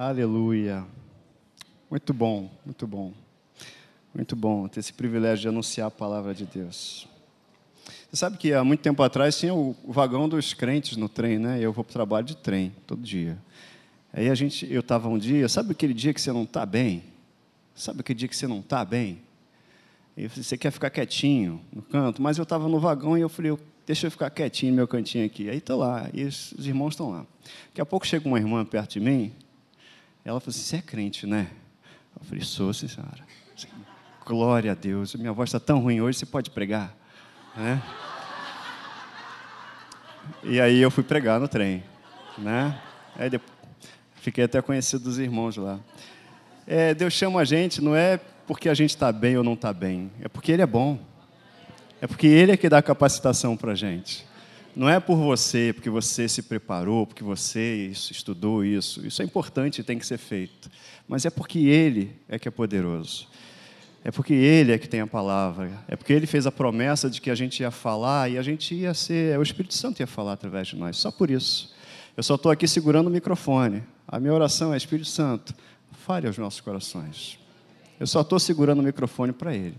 Aleluia. Muito bom, muito bom. Muito bom ter esse privilégio de anunciar a palavra de Deus. Você sabe que há muito tempo atrás tinha o vagão dos crentes no trem, né? Eu vou para o trabalho de trem todo dia. Aí a gente, eu estava um dia, sabe aquele dia que você não está bem? Sabe aquele dia que você não está bem? E você quer ficar quietinho no canto, mas eu estava no vagão e eu falei, deixa eu ficar quietinho no meu cantinho aqui. Aí estou lá, e os irmãos estão lá. Daqui a pouco chega uma irmã perto de mim, ela falou assim: Você é crente, né? Eu falei: Sou, senhora. Glória a Deus. Minha voz está tão ruim hoje, você pode pregar? Né? E aí eu fui pregar no trem. Né? Aí depois, fiquei até conhecido dos irmãos lá. É, Deus chama a gente, não é porque a gente está bem ou não está bem, é porque Ele é bom. É porque Ele é que dá capacitação para a gente. Não é por você, porque você se preparou, porque você estudou isso. Isso é importante e tem que ser feito. Mas é porque Ele é que é poderoso. É porque Ele é que tem a palavra. É porque Ele fez a promessa de que a gente ia falar e a gente ia ser. O Espírito Santo ia falar através de nós. Só por isso. Eu só estou aqui segurando o microfone. A minha oração é: Espírito Santo, fale aos nossos corações. Eu só estou segurando o microfone para Ele.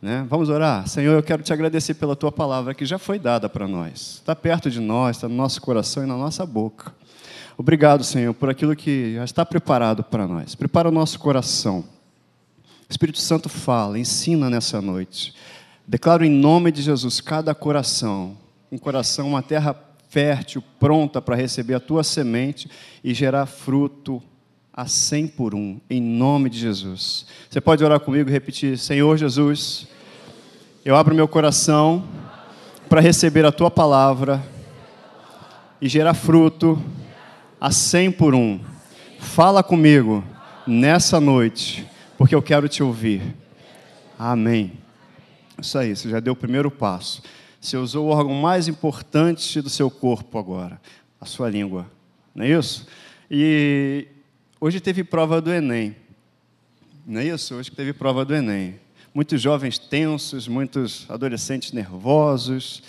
Né? Vamos orar? Senhor, eu quero te agradecer pela tua palavra que já foi dada para nós. Está perto de nós, está no nosso coração e na nossa boca. Obrigado, Senhor, por aquilo que já está preparado para nós. Prepara o nosso coração. Espírito Santo fala, ensina nessa noite. Declaro em nome de Jesus cada coração, um coração, uma terra fértil, pronta para receber a tua semente e gerar fruto a cem por um, em nome de Jesus. Você pode orar comigo e repetir: Senhor Jesus, eu abro meu coração para receber a tua palavra e gerar fruto a cem por um. Fala comigo nessa noite, porque eu quero te ouvir. Amém. Isso aí, você já deu o primeiro passo. Você usou o órgão mais importante do seu corpo agora, a sua língua. Não é isso? E hoje teve prova do Enem. Não é isso? Hoje teve prova do Enem muitos jovens tensos, muitos adolescentes nervosos.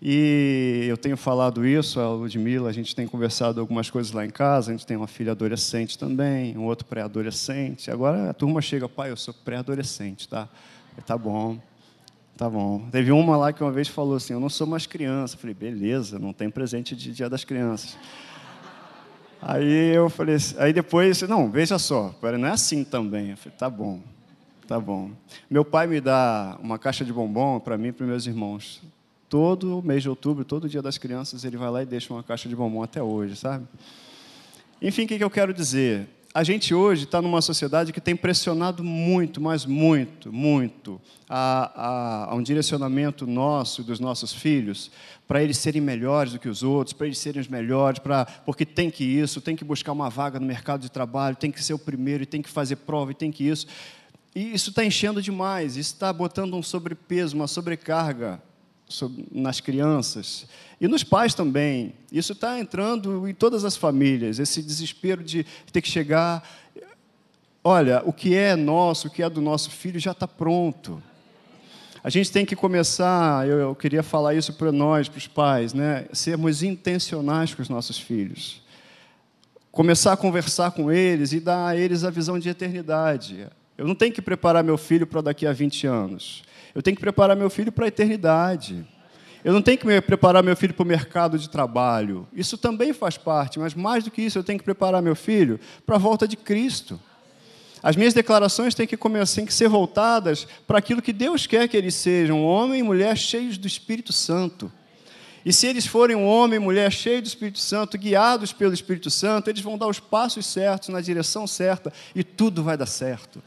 E eu tenho falado isso, a Ludmilla, a gente tem conversado algumas coisas lá em casa, a gente tem uma filha adolescente também, um outro pré-adolescente. Agora a turma chega, pai, eu sou pré-adolescente, tá? Tá bom, tá bom. Teve uma lá que uma vez falou assim, eu não sou mais criança. Eu falei, beleza, não tem presente de Dia das Crianças. Aí eu falei, aí depois, não, veja só, não é assim também. Eu falei, tá bom. Tá bom. Meu pai me dá uma caixa de bombom para mim e para meus irmãos. Todo mês de outubro, todo dia das crianças, ele vai lá e deixa uma caixa de bombom até hoje, sabe? Enfim, o que eu quero dizer? A gente hoje está numa sociedade que tem pressionado muito, mas muito, muito, a, a, a um direcionamento nosso e dos nossos filhos para eles serem melhores do que os outros, para eles serem os melhores, pra, porque tem que isso, tem que buscar uma vaga no mercado de trabalho, tem que ser o primeiro, e tem que fazer prova, e tem que isso. E isso está enchendo demais, isso está botando um sobrepeso, uma sobrecarga nas crianças e nos pais também. Isso está entrando em todas as famílias, esse desespero de ter que chegar. Olha, o que é nosso, o que é do nosso filho já está pronto. A gente tem que começar, eu, eu queria falar isso para nós, para os pais, né? sermos intencionais com os nossos filhos. Começar a conversar com eles e dar a eles a visão de eternidade. Eu não tenho que preparar meu filho para daqui a 20 anos. Eu tenho que preparar meu filho para a eternidade. Eu não tenho que preparar meu filho para o mercado de trabalho. Isso também faz parte, mas mais do que isso, eu tenho que preparar meu filho para a volta de Cristo. As minhas declarações têm que começar, têm que ser voltadas para aquilo que Deus quer que eles sejam, homem e mulher cheios do Espírito Santo. E se eles forem um homem e mulher cheios do Espírito Santo, guiados pelo Espírito Santo, eles vão dar os passos certos, na direção certa, e tudo vai dar certo.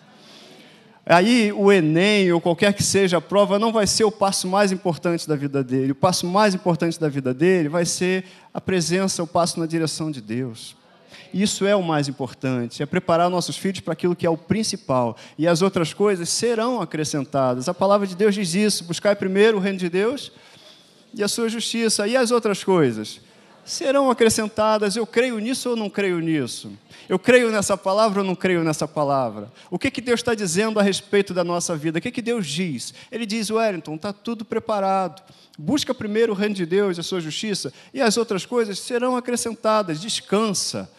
Aí o Enem ou qualquer que seja a prova não vai ser o passo mais importante da vida dele. O passo mais importante da vida dele vai ser a presença, o passo na direção de Deus. Isso é o mais importante, é preparar nossos filhos para aquilo que é o principal. E as outras coisas serão acrescentadas. A palavra de Deus diz isso: buscar primeiro o reino de Deus e a sua justiça. E as outras coisas serão acrescentadas. Eu creio nisso ou não creio nisso? Eu creio nessa palavra ou não creio nessa palavra? O que, que Deus está dizendo a respeito da nossa vida? O que, que Deus diz? Ele diz, Wellington, está tudo preparado. Busca primeiro o reino de Deus e a sua justiça, e as outras coisas serão acrescentadas. Descansa.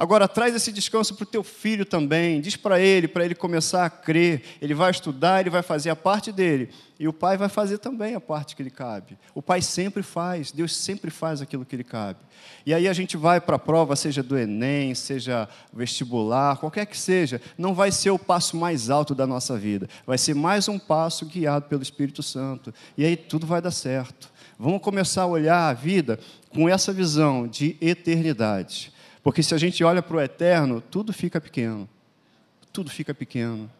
Agora traz esse descanso para o teu filho também. Diz para ele, para ele começar a crer. Ele vai estudar, ele vai fazer a parte dele. E o pai vai fazer também a parte que lhe cabe. O pai sempre faz, Deus sempre faz aquilo que lhe cabe. E aí a gente vai para a prova, seja do Enem, seja vestibular, qualquer que seja, não vai ser o passo mais alto da nossa vida. Vai ser mais um passo guiado pelo Espírito Santo. E aí tudo vai dar certo. Vamos começar a olhar a vida com essa visão de eternidade. Porque se a gente olha para o eterno, tudo fica pequeno. Tudo fica pequeno.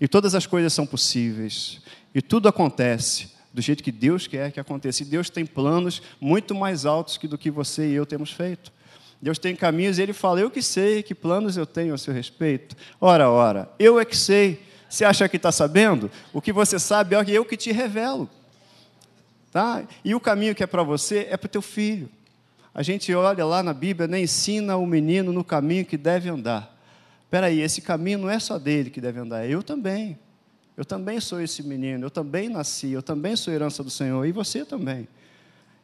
E todas as coisas são possíveis. E tudo acontece do jeito que Deus quer que aconteça. E Deus tem planos muito mais altos que do que você e eu temos feito. Deus tem caminhos e Ele fala: Eu que sei que planos eu tenho a seu respeito. Ora, ora, eu é que sei. Você acha que está sabendo? O que você sabe é eu que te revelo. Tá? E o caminho que é para você é para o teu filho. A gente olha lá na Bíblia, né, ensina o menino no caminho que deve andar. Espera aí, esse caminho não é só dele que deve andar, é eu também. Eu também sou esse menino, eu também nasci, eu também sou herança do Senhor, e você também.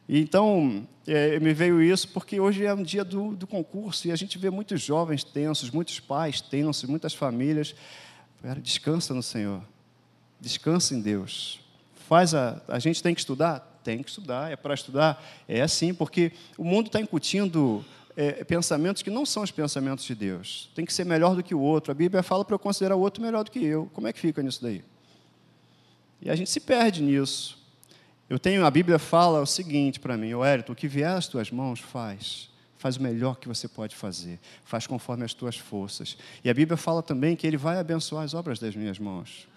Então, é, me veio isso porque hoje é um dia do, do concurso e a gente vê muitos jovens tensos, muitos pais tensos, muitas famílias. Pera, descansa no Senhor, descansa em Deus. Faz a, a gente tem que estudar? Tem que estudar, é para estudar? É assim, porque o mundo está incutindo é, pensamentos que não são os pensamentos de Deus. Tem que ser melhor do que o outro. A Bíblia fala para eu considerar o outro melhor do que eu. Como é que fica nisso daí? E a gente se perde nisso. Eu tenho, a Bíblia fala o seguinte para mim, Hérito, o que vier às tuas mãos, faz. Faz o melhor que você pode fazer. Faz conforme as tuas forças. E a Bíblia fala também que Ele vai abençoar as obras das minhas mãos.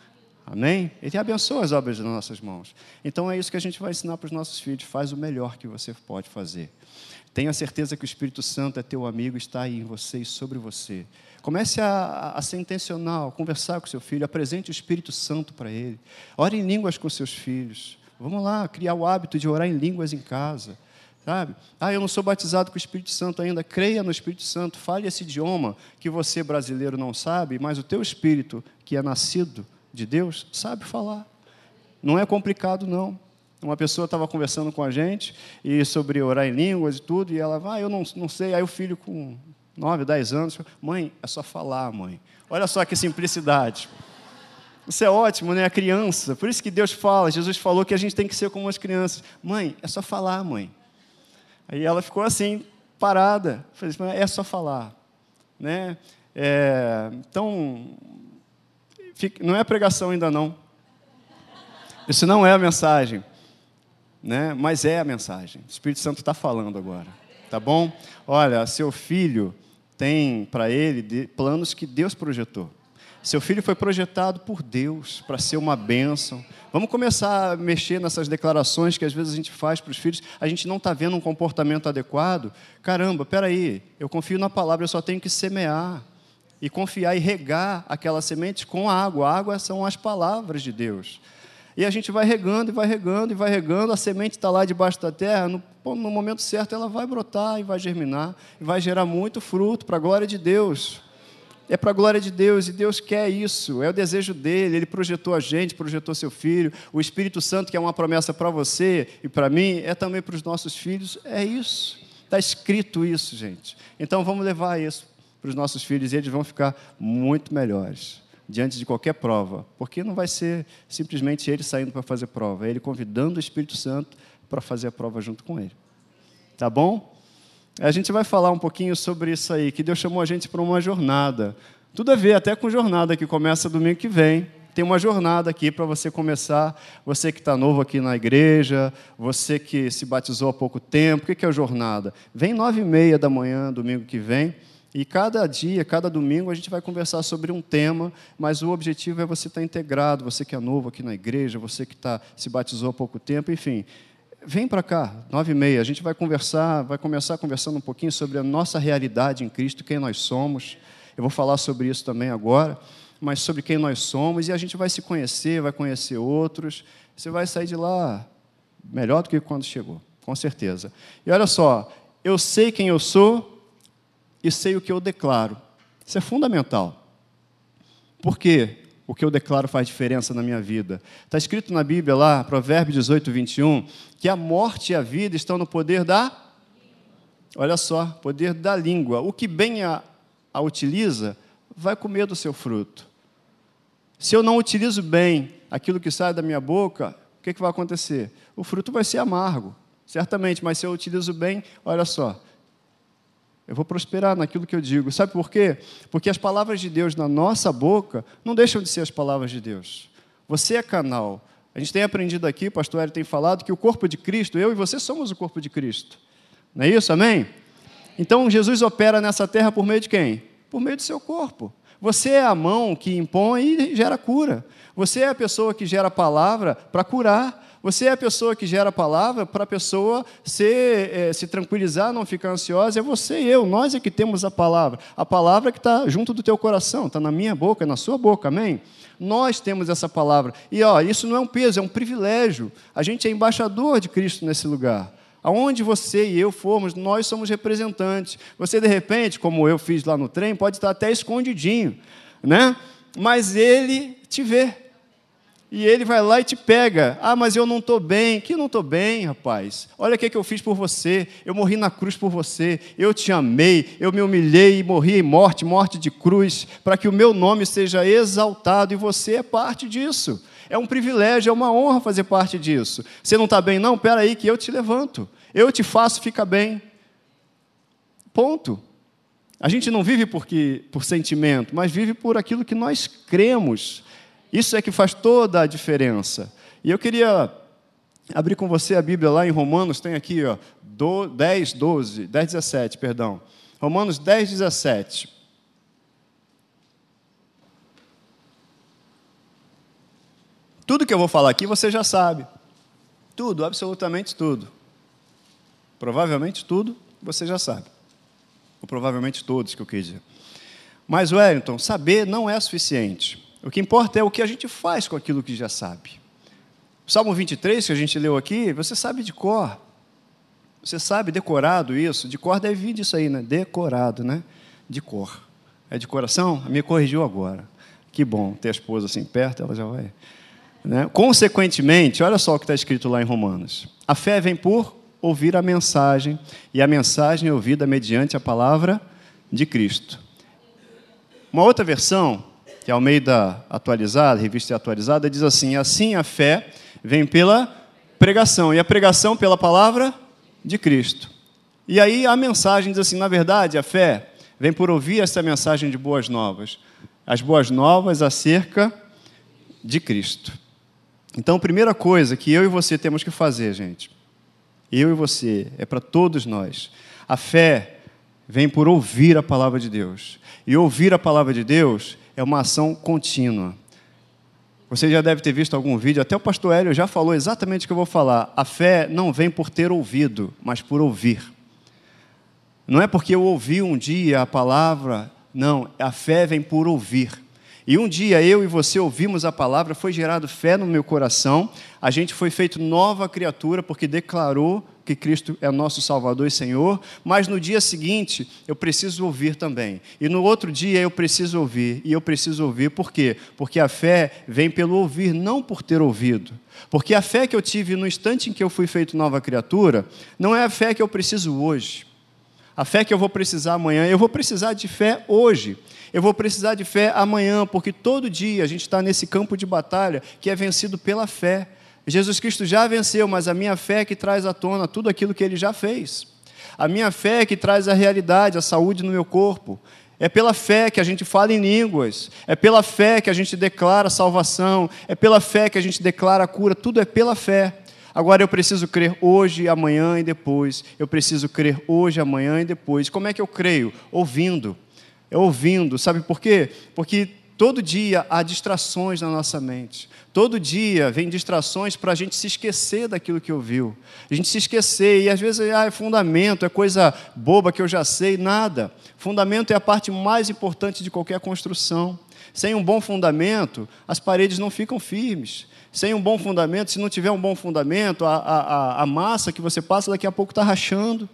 Amém? Ele abençoa as obras das nossas mãos. Então é isso que a gente vai ensinar para os nossos filhos. Faz o melhor que você pode fazer. Tenha certeza que o Espírito Santo é teu amigo, está aí em você e sobre você. Comece a, a ser intencional, conversar com seu filho, apresente o Espírito Santo para ele. Ore em línguas com seus filhos. Vamos lá, criar o hábito de orar em línguas em casa. Sabe? Ah, eu não sou batizado com o Espírito Santo ainda. Creia no Espírito Santo, fale esse idioma que você brasileiro não sabe, mas o teu espírito, que é nascido de Deus, sabe falar. Não é complicado, não. Uma pessoa estava conversando com a gente e sobre orar em línguas e tudo, e ela, ah, eu não, não sei. Aí o filho com 9, 10 anos, mãe, é só falar, mãe. Olha só que simplicidade. Isso é ótimo, né? A criança. Por isso que Deus fala, Jesus falou que a gente tem que ser como as crianças. Mãe, é só falar, mãe. Aí ela ficou assim, parada. Falei, é só falar. Né? É, então, não é pregação ainda não. Isso não é a mensagem né? mas é a mensagem. O Espírito Santo está falando agora, tá bom? Olha, seu filho tem para ele planos que Deus projetou. Seu filho foi projetado por Deus para ser uma bênção. Vamos começar a mexer nessas declarações que às vezes a gente faz para os filhos. A gente não está vendo um comportamento adequado. Caramba, peraí, eu confio na palavra, eu só tenho que semear. E confiar e regar aquela semente com água. A água são as palavras de Deus. E a gente vai regando e vai regando e vai regando, a semente está lá debaixo da terra, no, no, momento certo ela vai brotar e vai germinar, e vai gerar muito fruto para a glória de Deus. É para a glória de Deus e Deus quer isso, é o desejo dele. Ele projetou a gente, projetou seu filho. O Espírito Santo, que é uma promessa para você e para mim, é também para os nossos filhos. É isso, está escrito isso, gente. Então vamos levar isso para os nossos filhos e eles vão ficar muito melhores diante de qualquer prova, porque não vai ser simplesmente ele saindo para fazer prova, é ele convidando o Espírito Santo para fazer a prova junto com ele. Tá bom? A gente vai falar um pouquinho sobre isso aí, que Deus chamou a gente para uma jornada. Tudo a ver até com jornada que começa domingo que vem. Tem uma jornada aqui para você começar. Você que está novo aqui na igreja, você que se batizou há pouco tempo. O que é a jornada? Vem nove e meia da manhã, domingo que vem. E cada dia, cada domingo, a gente vai conversar sobre um tema, mas o objetivo é você estar integrado, você que é novo aqui na igreja, você que tá, se batizou há pouco tempo, enfim. Vem para cá, nove e meia, a gente vai conversar, vai começar conversando um pouquinho sobre a nossa realidade em Cristo, quem nós somos. Eu vou falar sobre isso também agora, mas sobre quem nós somos, e a gente vai se conhecer, vai conhecer outros. Você vai sair de lá melhor do que quando chegou, com certeza. E olha só, eu sei quem eu sou, e sei o que eu declaro. Isso é fundamental. Por quê? O que eu declaro faz diferença na minha vida. Está escrito na Bíblia lá, Provérbios 18, 21, que a morte e a vida estão no poder da. Olha só, poder da língua. O que bem a, a utiliza, vai comer do seu fruto. Se eu não utilizo bem aquilo que sai da minha boca, o que, que vai acontecer? O fruto vai ser amargo, certamente, mas se eu utilizo bem, olha só, eu vou prosperar naquilo que eu digo. Sabe por quê? Porque as palavras de Deus na nossa boca não deixam de ser as palavras de Deus. Você é canal. A gente tem aprendido aqui, o pastor Hélio tem falado, que o corpo de Cristo, eu e você somos o corpo de Cristo. Não é isso? Amém? Então Jesus opera nessa terra por meio de quem? Por meio do seu corpo. Você é a mão que impõe e gera cura. Você é a pessoa que gera a palavra para curar. Você é a pessoa que gera a palavra para a pessoa se, é, se tranquilizar, não ficar ansiosa. É você e eu, nós é que temos a palavra. A palavra que está junto do teu coração, está na minha boca, na sua boca, amém? Nós temos essa palavra. E ó, isso não é um peso, é um privilégio. A gente é embaixador de Cristo nesse lugar. Aonde você e eu formos, nós somos representantes. Você, de repente, como eu fiz lá no trem, pode estar até escondidinho, né? mas ele te vê. E ele vai lá e te pega. Ah, mas eu não estou bem. Que não estou bem, rapaz? Olha o que, que eu fiz por você. Eu morri na cruz por você. Eu te amei. Eu me humilhei e morri em morte, morte de cruz, para que o meu nome seja exaltado. E você é parte disso. É um privilégio, é uma honra fazer parte disso. Você não está bem, não? Espera aí que eu te levanto. Eu te faço ficar bem. Ponto. A gente não vive porque, por sentimento, mas vive por aquilo que nós cremos. Isso é que faz toda a diferença. E eu queria abrir com você a Bíblia lá em Romanos, tem aqui, ó, 10, 12, 10, 17, perdão. Romanos 10, 17. Tudo que eu vou falar aqui você já sabe. Tudo, absolutamente tudo. Provavelmente tudo você já sabe. Ou provavelmente todos que eu quis dizer. Mas, Wellington, saber não é suficiente. O que importa é o que a gente faz com aquilo que já sabe. O Salmo 23, que a gente leu aqui, você sabe de cor. Você sabe decorado isso. De cor deve vir disso aí, né? Decorado, né? De cor. É de coração? Me corrigiu agora. Que bom ter a esposa assim perto, ela já vai. Né? Consequentemente, olha só o que está escrito lá em Romanos: a fé vem por ouvir a mensagem, e a mensagem é ouvida mediante a palavra de Cristo. Uma outra versão que é Almeida atualizada, revista atualizada, diz assim: assim a fé vem pela pregação, e a pregação pela palavra de Cristo. E aí a mensagem diz assim: na verdade, a fé vem por ouvir essa mensagem de boas novas, as boas novas acerca de Cristo. Então, a primeira coisa que eu e você temos que fazer, gente, eu e você, é para todos nós. A fé vem por ouvir a palavra de Deus. E ouvir a palavra de Deus é uma ação contínua. Você já deve ter visto algum vídeo, até o pastor Hélio já falou exatamente o que eu vou falar. A fé não vem por ter ouvido, mas por ouvir. Não é porque eu ouvi um dia a palavra, não, a fé vem por ouvir. E um dia eu e você ouvimos a palavra, foi gerado fé no meu coração, a gente foi feito nova criatura porque declarou que Cristo é nosso Salvador e Senhor, mas no dia seguinte eu preciso ouvir também. E no outro dia eu preciso ouvir. E eu preciso ouvir por quê? Porque a fé vem pelo ouvir, não por ter ouvido. Porque a fé que eu tive no instante em que eu fui feito nova criatura, não é a fé que eu preciso hoje. A fé que eu vou precisar amanhã, eu vou precisar de fé hoje. Eu vou precisar de fé amanhã, porque todo dia a gente está nesse campo de batalha que é vencido pela fé. Jesus Cristo já venceu, mas a minha fé é que traz à tona tudo aquilo que ele já fez. A minha fé é que traz a realidade, a saúde no meu corpo. É pela fé que a gente fala em línguas, é pela fé que a gente declara salvação, é pela fé que a gente declara cura, tudo é pela fé. Agora eu preciso crer hoje, amanhã e depois. Eu preciso crer hoje, amanhã e depois. Como é que eu creio? Ouvindo. É ouvindo. Sabe por quê? Porque todo dia há distrações na nossa mente. Todo dia vem distrações para a gente se esquecer daquilo que ouviu. A gente se esquecer, e às vezes ah, é fundamento, é coisa boba que eu já sei, nada. Fundamento é a parte mais importante de qualquer construção. Sem um bom fundamento, as paredes não ficam firmes. Sem um bom fundamento, se não tiver um bom fundamento, a, a, a massa que você passa daqui a pouco está rachando.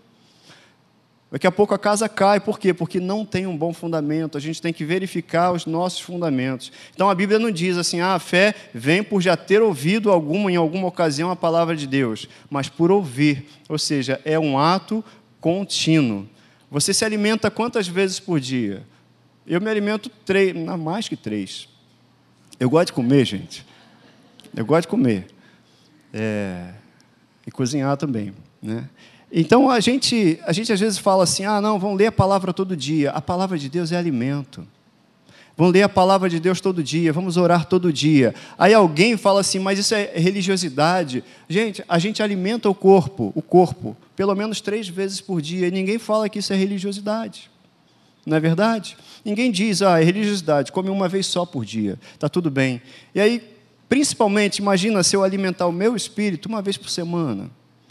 Daqui a pouco a casa cai, por quê? Porque não tem um bom fundamento, a gente tem que verificar os nossos fundamentos. Então a Bíblia não diz assim, ah, a fé vem por já ter ouvido alguma, em alguma ocasião a palavra de Deus, mas por ouvir, ou seja, é um ato contínuo. Você se alimenta quantas vezes por dia? Eu me alimento três, não mais que três. Eu gosto de comer, gente. Eu gosto de comer. É, e cozinhar também. Né? Então a gente, a gente às vezes fala assim: ah, não, vamos ler a palavra todo dia. A palavra de Deus é alimento. Vamos ler a palavra de Deus todo dia, vamos orar todo dia. Aí alguém fala assim, mas isso é religiosidade. Gente, a gente alimenta o corpo, o corpo, pelo menos três vezes por dia, e ninguém fala que isso é religiosidade. Não é verdade? Ninguém diz, ah, é religiosidade, come uma vez só por dia, está tudo bem. E aí, principalmente, imagina se eu alimentar o meu espírito uma vez por semana.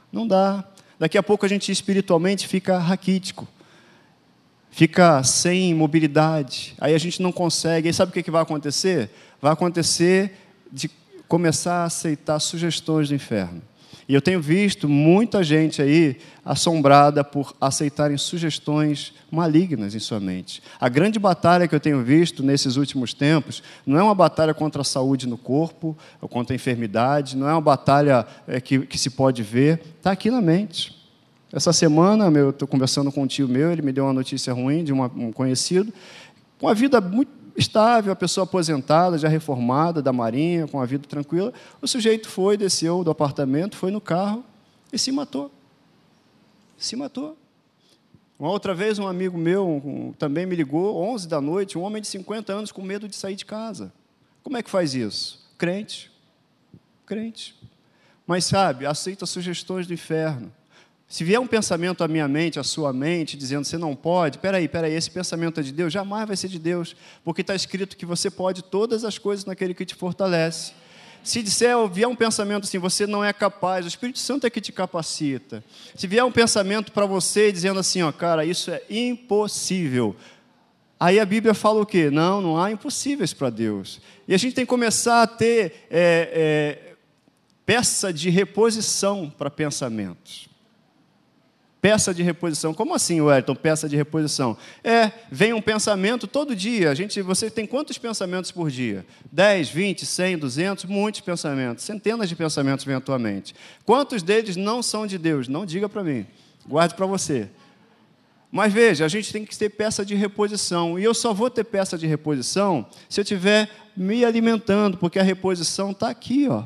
Não dá. Daqui a pouco a gente espiritualmente fica raquítico fica sem mobilidade, aí a gente não consegue. Aí sabe o que vai acontecer? Vai acontecer de começar a aceitar sugestões do inferno. E eu tenho visto muita gente aí assombrada por aceitarem sugestões malignas em sua mente. A grande batalha que eu tenho visto nesses últimos tempos não é uma batalha contra a saúde no corpo, ou contra a enfermidade, não é uma batalha é, que, que se pode ver, está aqui na mente. Essa semana, eu estou conversando com um tio meu, ele me deu uma notícia ruim de uma, um conhecido, com a vida muito estável, a pessoa aposentada, já reformada, da Marinha, com a vida tranquila. O sujeito foi, desceu do apartamento, foi no carro e se matou. Se matou. Uma outra vez, um amigo meu um, também me ligou, 11 da noite, um homem de 50 anos com medo de sair de casa. Como é que faz isso? Crente. Crente. Mas sabe, aceita sugestões do inferno. Se vier um pensamento à minha mente, à sua mente, dizendo você não pode, peraí, peraí, esse pensamento é de Deus, jamais vai ser de Deus, porque está escrito que você pode todas as coisas naquele que te fortalece. Se disser, vier um pensamento assim, você não é capaz, o Espírito Santo é que te capacita. Se vier um pensamento para você dizendo assim, ó, cara, isso é impossível. Aí a Bíblia fala o quê? Não, não há impossíveis para Deus. E a gente tem que começar a ter é, é, peça de reposição para pensamentos. Peça de reposição. Como assim, Wellington, peça de reposição? É, vem um pensamento todo dia. A gente, você tem quantos pensamentos por dia? 10, 20, 100, 200, muitos pensamentos. Centenas de pensamentos vêm à tua mente. Quantos deles não são de Deus? Não diga para mim. Guarde para você. Mas veja, a gente tem que ter peça de reposição. E eu só vou ter peça de reposição se eu estiver me alimentando, porque a reposição está aqui, ó.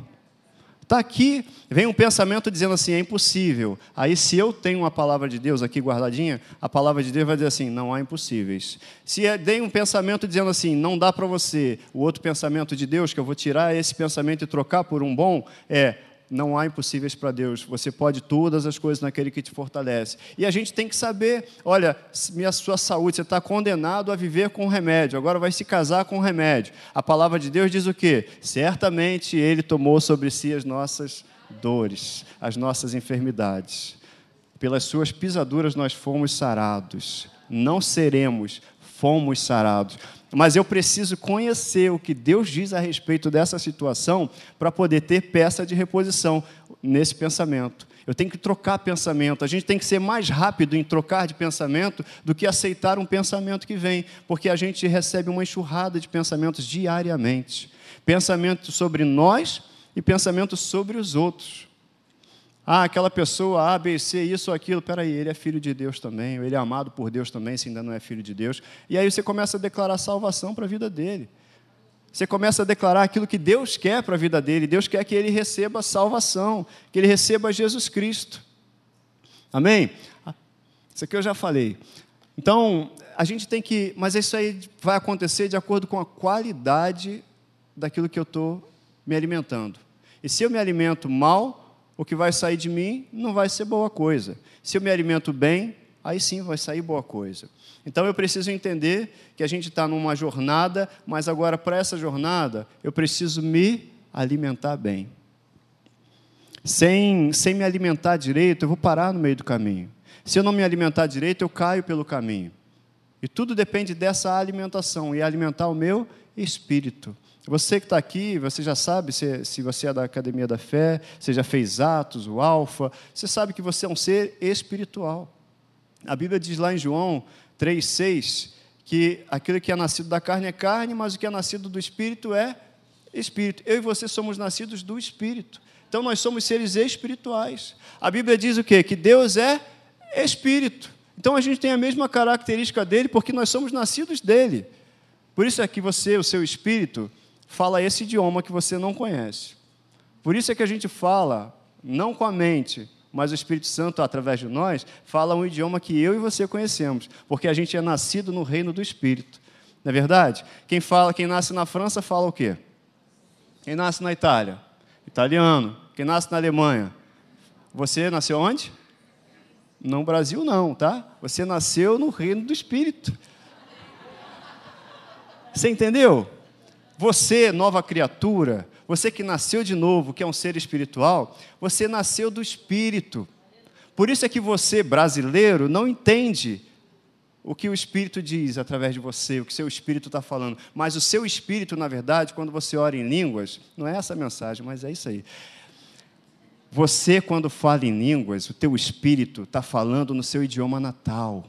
Está aqui, vem um pensamento dizendo assim: é impossível. Aí, se eu tenho uma palavra de Deus aqui guardadinha, a palavra de Deus vai dizer assim: não há impossíveis. Se tem é, um pensamento dizendo assim: não dá para você, o outro pensamento de Deus, que eu vou tirar esse pensamento e trocar por um bom, é não há impossíveis para Deus. Você pode todas as coisas naquele que te fortalece. E a gente tem que saber: olha, minha sua saúde, você está condenado a viver com remédio, agora vai se casar com remédio. A palavra de Deus diz o quê? Certamente Ele tomou sobre si as nossas dores, as nossas enfermidades. Pelas suas pisaduras nós fomos sarados. Não seremos, fomos sarados mas eu preciso conhecer o que Deus diz a respeito dessa situação para poder ter peça de reposição nesse pensamento. Eu tenho que trocar pensamento. A gente tem que ser mais rápido em trocar de pensamento do que aceitar um pensamento que vem, porque a gente recebe uma enxurrada de pensamentos diariamente. Pensamentos sobre nós e pensamentos sobre os outros. Ah, aquela pessoa A, B, C, isso, aquilo. Peraí, ele é filho de Deus também, ele é amado por Deus também, se ainda não é filho de Deus. E aí você começa a declarar salvação para a vida dele. Você começa a declarar aquilo que Deus quer para a vida dele. Deus quer que ele receba salvação, que ele receba Jesus Cristo. Amém? Isso aqui eu já falei. Então, a gente tem que. Mas isso aí vai acontecer de acordo com a qualidade daquilo que eu estou me alimentando. E se eu me alimento mal, o que vai sair de mim não vai ser boa coisa. Se eu me alimento bem, aí sim vai sair boa coisa. Então eu preciso entender que a gente está numa jornada, mas agora para essa jornada eu preciso me alimentar bem. Sem, sem me alimentar direito, eu vou parar no meio do caminho. Se eu não me alimentar direito, eu caio pelo caminho. E tudo depende dessa alimentação e alimentar o meu espírito. Você que está aqui, você já sabe se, se você é da Academia da Fé, você já fez Atos, o Alfa, você sabe que você é um ser espiritual. A Bíblia diz lá em João 3,6 que aquilo que é nascido da carne é carne, mas o que é nascido do Espírito é Espírito. Eu e você somos nascidos do Espírito. Então nós somos seres espirituais. A Bíblia diz o quê? Que Deus é Espírito. Então a gente tem a mesma característica dele porque nós somos nascidos dele. Por isso é que você, o seu espírito, fala esse idioma que você não conhece. Por isso é que a gente fala, não com a mente, mas o Espírito Santo, através de nós, fala um idioma que eu e você conhecemos, porque a gente é nascido no reino do Espírito. Não é verdade? Quem fala, quem nasce na França fala o quê? Quem nasce na Itália? Italiano. Quem nasce na Alemanha? Você nasceu onde? No Brasil não, tá? Você nasceu no reino do Espírito. Você entendeu? Você, nova criatura, você que nasceu de novo, que é um ser espiritual, você nasceu do Espírito. Por isso é que você, brasileiro, não entende o que o Espírito diz através de você, o que seu Espírito está falando. Mas o seu Espírito, na verdade, quando você ora em línguas, não é essa a mensagem, mas é isso aí. Você, quando fala em línguas, o teu Espírito está falando no seu idioma natal.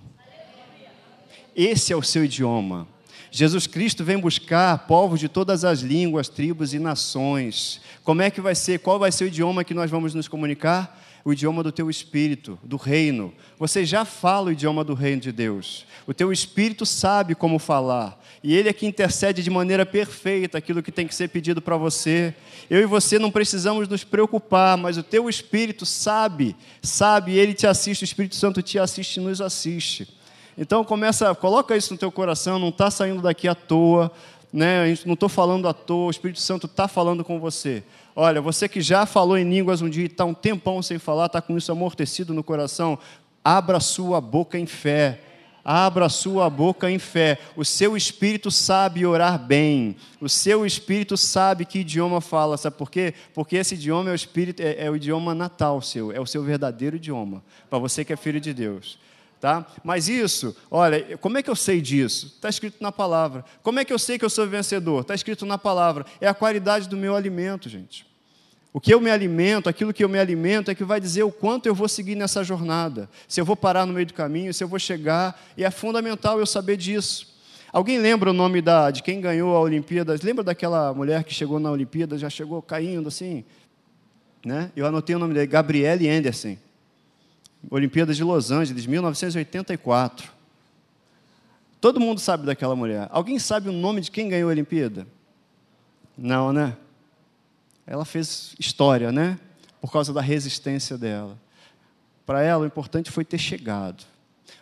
Esse é o seu idioma. Jesus Cristo vem buscar povos de todas as línguas, tribos e nações. Como é que vai ser? Qual vai ser o idioma que nós vamos nos comunicar? o idioma do teu espírito, do reino. Você já fala o idioma do reino de Deus. O teu espírito sabe como falar. E ele é que intercede de maneira perfeita aquilo que tem que ser pedido para você. Eu e você não precisamos nos preocupar, mas o teu espírito sabe, sabe, ele te assiste, o Espírito Santo te assiste e nos assiste. Então começa, coloca isso no teu coração, não está saindo daqui à toa, né? não estou falando à toa, o Espírito Santo está falando com você. Olha, você que já falou em línguas um dia e está um tempão sem falar, está com isso amortecido no coração, abra sua boca em fé. Abra sua boca em fé. O seu espírito sabe orar bem. O seu espírito sabe que idioma fala. Sabe por quê? Porque esse idioma é o, espírito, é, é o idioma natal seu, é o seu verdadeiro idioma. Para você que é filho de Deus. Tá? Mas isso, olha, como é que eu sei disso? Está escrito na palavra. Como é que eu sei que eu sou vencedor? Está escrito na palavra. É a qualidade do meu alimento, gente. O que eu me alimento, aquilo que eu me alimento, é que vai dizer o quanto eu vou seguir nessa jornada. Se eu vou parar no meio do caminho, se eu vou chegar. E é fundamental eu saber disso. Alguém lembra o nome da, de quem ganhou a Olimpíadas? Lembra daquela mulher que chegou na Olimpíada, já chegou caindo assim? Né? Eu anotei o nome dele, Gabriele Anderson. Olimpíadas de Los Angeles, 1984. Todo mundo sabe daquela mulher. Alguém sabe o nome de quem ganhou a Olimpíada? Não, né? Ela fez história, né? Por causa da resistência dela. Para ela, o importante foi ter chegado.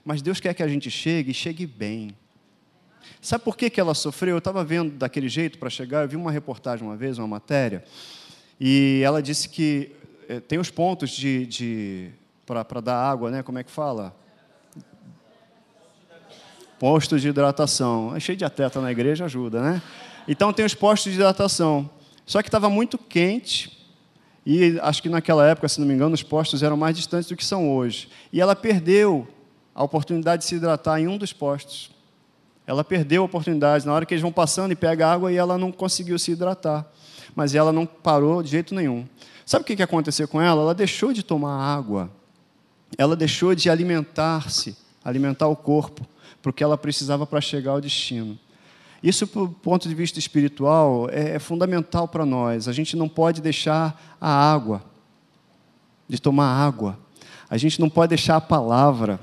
Mas Deus quer que a gente chegue e chegue bem. Sabe por que, que ela sofreu? Eu estava vendo daquele jeito para chegar. Eu vi uma reportagem uma vez, uma matéria, e ela disse que eh, tem os pontos de, de para dar água, né? Como é que fala? Postos de hidratação. É cheio de atleta na igreja, ajuda, né? Então tem os postos de hidratação. Só que estava muito quente e acho que naquela época, se não me engano, os postos eram mais distantes do que são hoje. E ela perdeu a oportunidade de se hidratar em um dos postos. Ela perdeu a oportunidade na hora que eles vão passando e pega água e ela não conseguiu se hidratar. Mas ela não parou de jeito nenhum. Sabe o que aconteceu com ela? Ela deixou de tomar água ela deixou de alimentar-se, alimentar o corpo, porque ela precisava para chegar ao destino. Isso, do ponto de vista espiritual, é, é fundamental para nós. A gente não pode deixar a água, de tomar água. A gente não pode deixar a palavra.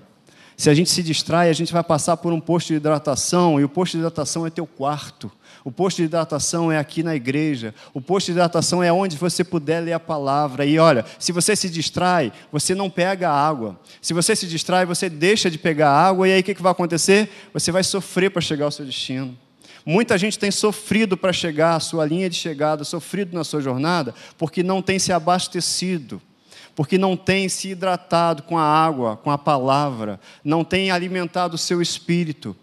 Se a gente se distrai, a gente vai passar por um posto de hidratação, e o posto de hidratação é teu quarto. O posto de hidratação é aqui na igreja. O posto de hidratação é onde você puder ler a palavra. E olha, se você se distrai, você não pega água. Se você se distrai, você deixa de pegar água. E aí o que vai acontecer? Você vai sofrer para chegar ao seu destino. Muita gente tem sofrido para chegar à sua linha de chegada, sofrido na sua jornada, porque não tem se abastecido porque não tem se hidratado com a água, com a palavra, não tem alimentado o seu espírito.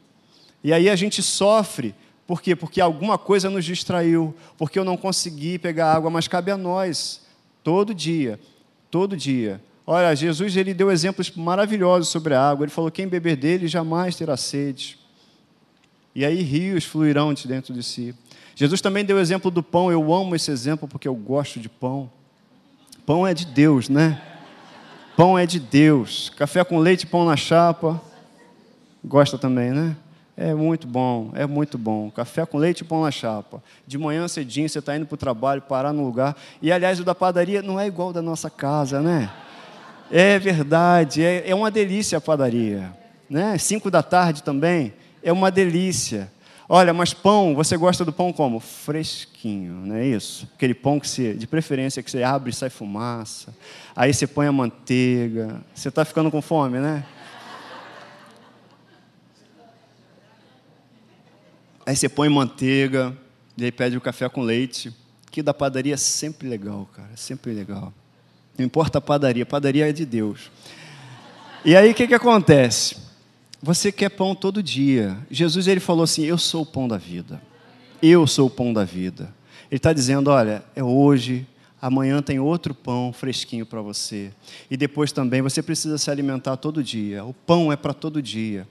E aí a gente sofre por quê? Porque alguma coisa nos distraiu, porque eu não consegui pegar água, mas cabe a nós, todo dia, todo dia. Olha, Jesus ele deu exemplos maravilhosos sobre a água. Ele falou: quem beber dele jamais terá sede. E aí rios fluirão de dentro de si. Jesus também deu o exemplo do pão. Eu amo esse exemplo porque eu gosto de pão. Pão é de Deus, né? Pão é de Deus. Café com leite, pão na chapa. Gosta também, né? É muito bom, é muito bom. Café com leite e pão na chapa. De manhã cedinho, você está indo para o trabalho, parar no lugar. E, aliás, o da padaria não é igual da nossa casa, né? É verdade, é, é uma delícia a padaria. Né? Cinco da tarde também, é uma delícia. Olha, mas pão, você gosta do pão como? Fresquinho, não é isso? Aquele pão que você, de preferência, que você abre e sai fumaça. Aí você põe a manteiga. Você está ficando com fome, né? Aí você põe manteiga, e aí pede o café com leite. Que da padaria é sempre legal, cara, é sempre legal. Não importa a padaria, padaria é de Deus. E aí o que, que acontece? Você quer pão todo dia. Jesus ele falou assim: Eu sou o pão da vida. Eu sou o pão da vida. Ele está dizendo: Olha, é hoje, amanhã tem outro pão fresquinho para você. E depois também você precisa se alimentar todo dia. O pão é para todo dia.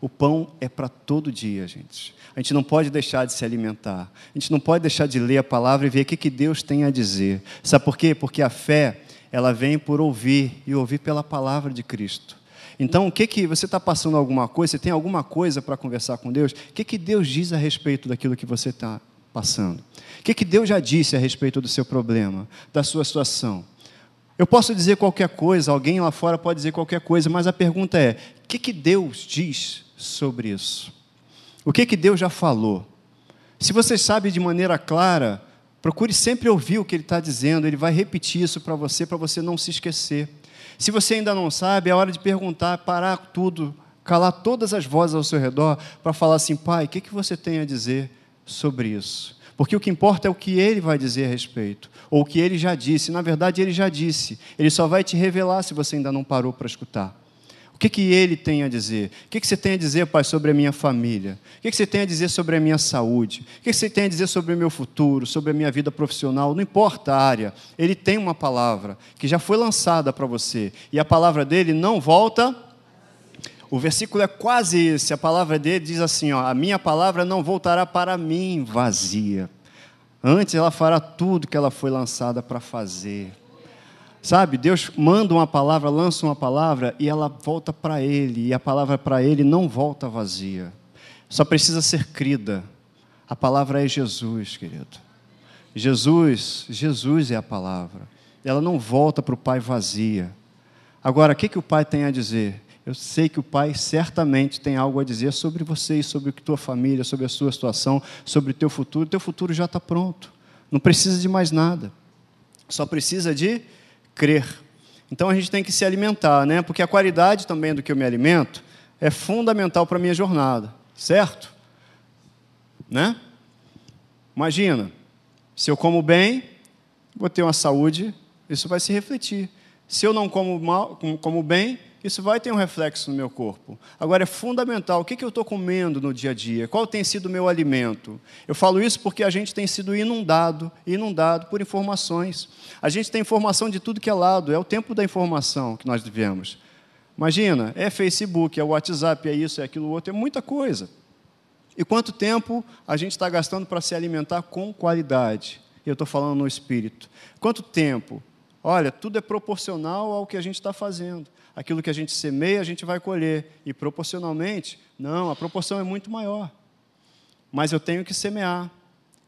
O pão é para todo dia, gente. A gente não pode deixar de se alimentar. A gente não pode deixar de ler a palavra e ver o que, que Deus tem a dizer. Sabe por quê? Porque a fé, ela vem por ouvir e ouvir pela palavra de Cristo. Então, o que que você está passando alguma coisa? Você tem alguma coisa para conversar com Deus? O que que Deus diz a respeito daquilo que você está passando? O que que Deus já disse a respeito do seu problema, da sua situação? Eu posso dizer qualquer coisa, alguém lá fora pode dizer qualquer coisa, mas a pergunta é: o que que Deus diz sobre isso? O que que Deus já falou? Se você sabe de maneira clara, procure sempre ouvir o que Ele está dizendo. Ele vai repetir isso para você, para você não se esquecer. Se você ainda não sabe, é hora de perguntar, parar tudo, calar todas as vozes ao seu redor para falar assim: Pai, o que, que você tem a dizer sobre isso? Porque o que importa é o que ele vai dizer a respeito, ou o que ele já disse. Na verdade, ele já disse. Ele só vai te revelar se você ainda não parou para escutar. O que, que ele tem a dizer? O que, que você tem a dizer, Pai, sobre a minha família? O que, que você tem a dizer sobre a minha saúde? O que, que você tem a dizer sobre o meu futuro, sobre a minha vida profissional? Não importa a área, ele tem uma palavra que já foi lançada para você. E a palavra dele não volta. O versículo é quase esse. A palavra dele diz assim: ó, A minha palavra não voltará para mim vazia. Antes ela fará tudo que ela foi lançada para fazer. Sabe, Deus manda uma palavra, lança uma palavra e ela volta para Ele, e a palavra para Ele não volta vazia. Só precisa ser crida. A palavra é Jesus, querido. Jesus, Jesus é a palavra. Ela não volta para o Pai vazia. Agora, o que, que o Pai tem a dizer? Eu sei que o Pai certamente tem algo a dizer sobre você, sobre a tua família, sobre a sua situação, sobre o teu futuro. O teu futuro já está pronto. Não precisa de mais nada. Só precisa de crer. Então a gente tem que se alimentar, né? Porque a qualidade também do que eu me alimento é fundamental para a minha jornada, certo? Né? Imagina, se eu como bem, vou ter uma saúde, isso vai se refletir. Se eu não como, mal, como bem, isso vai ter um reflexo no meu corpo. Agora, é fundamental, o que eu estou comendo no dia a dia? Qual tem sido o meu alimento? Eu falo isso porque a gente tem sido inundado, inundado por informações. A gente tem informação de tudo que é lado, é o tempo da informação que nós vivemos. Imagina, é Facebook, é WhatsApp, é isso, é aquilo outro, é muita coisa. E quanto tempo a gente está gastando para se alimentar com qualidade? Eu estou falando no espírito. Quanto tempo? Olha, tudo é proporcional ao que a gente está fazendo aquilo que a gente semeia, a gente vai colher. E proporcionalmente, não, a proporção é muito maior. Mas eu tenho que semear.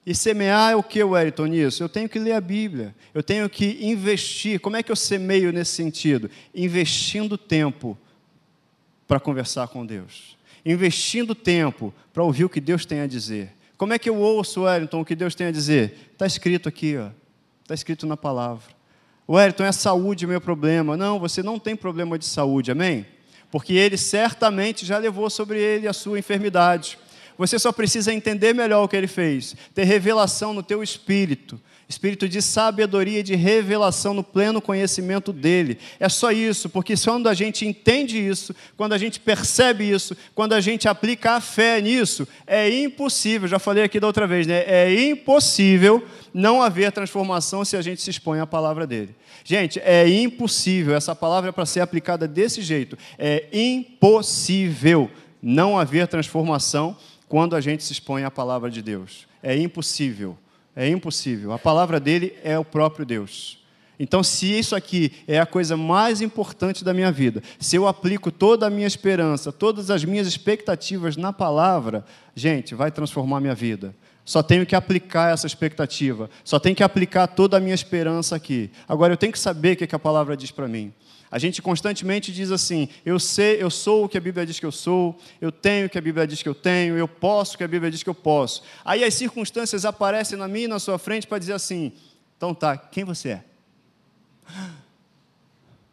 E semear é o que, Wellington, nisso? Eu tenho que ler a Bíblia. Eu tenho que investir. Como é que eu semeio nesse sentido? Investindo tempo para conversar com Deus. Investindo tempo para ouvir o que Deus tem a dizer. Como é que eu ouço, Wellington, o que Deus tem a dizer? Está escrito aqui, está escrito na palavra. Wellington, é saúde o meu problema. Não, você não tem problema de saúde, amém? Porque ele certamente já levou sobre ele a sua enfermidade. Você só precisa entender melhor o que ele fez, ter revelação no teu espírito, espírito de sabedoria e de revelação no pleno conhecimento dele. É só isso, porque quando a gente entende isso, quando a gente percebe isso, quando a gente aplica a fé nisso, é impossível, já falei aqui da outra vez, né? É impossível não haver transformação se a gente se expõe à palavra dele. Gente, é impossível, essa palavra é para ser aplicada desse jeito. É impossível não haver transformação quando a gente se expõe à palavra de Deus. É impossível. É impossível. A palavra dele é o próprio Deus. Então, se isso aqui é a coisa mais importante da minha vida, se eu aplico toda a minha esperança, todas as minhas expectativas na palavra, gente, vai transformar minha vida. Só tenho que aplicar essa expectativa, só tenho que aplicar toda a minha esperança aqui. Agora, eu tenho que saber o que a palavra diz para mim. A gente constantemente diz assim: eu sei, eu sou o que a Bíblia diz que eu sou, eu tenho o que a Bíblia diz que eu tenho, eu posso o que a Bíblia diz que eu posso. Aí as circunstâncias aparecem na minha e na sua frente para dizer assim: então tá, quem você é?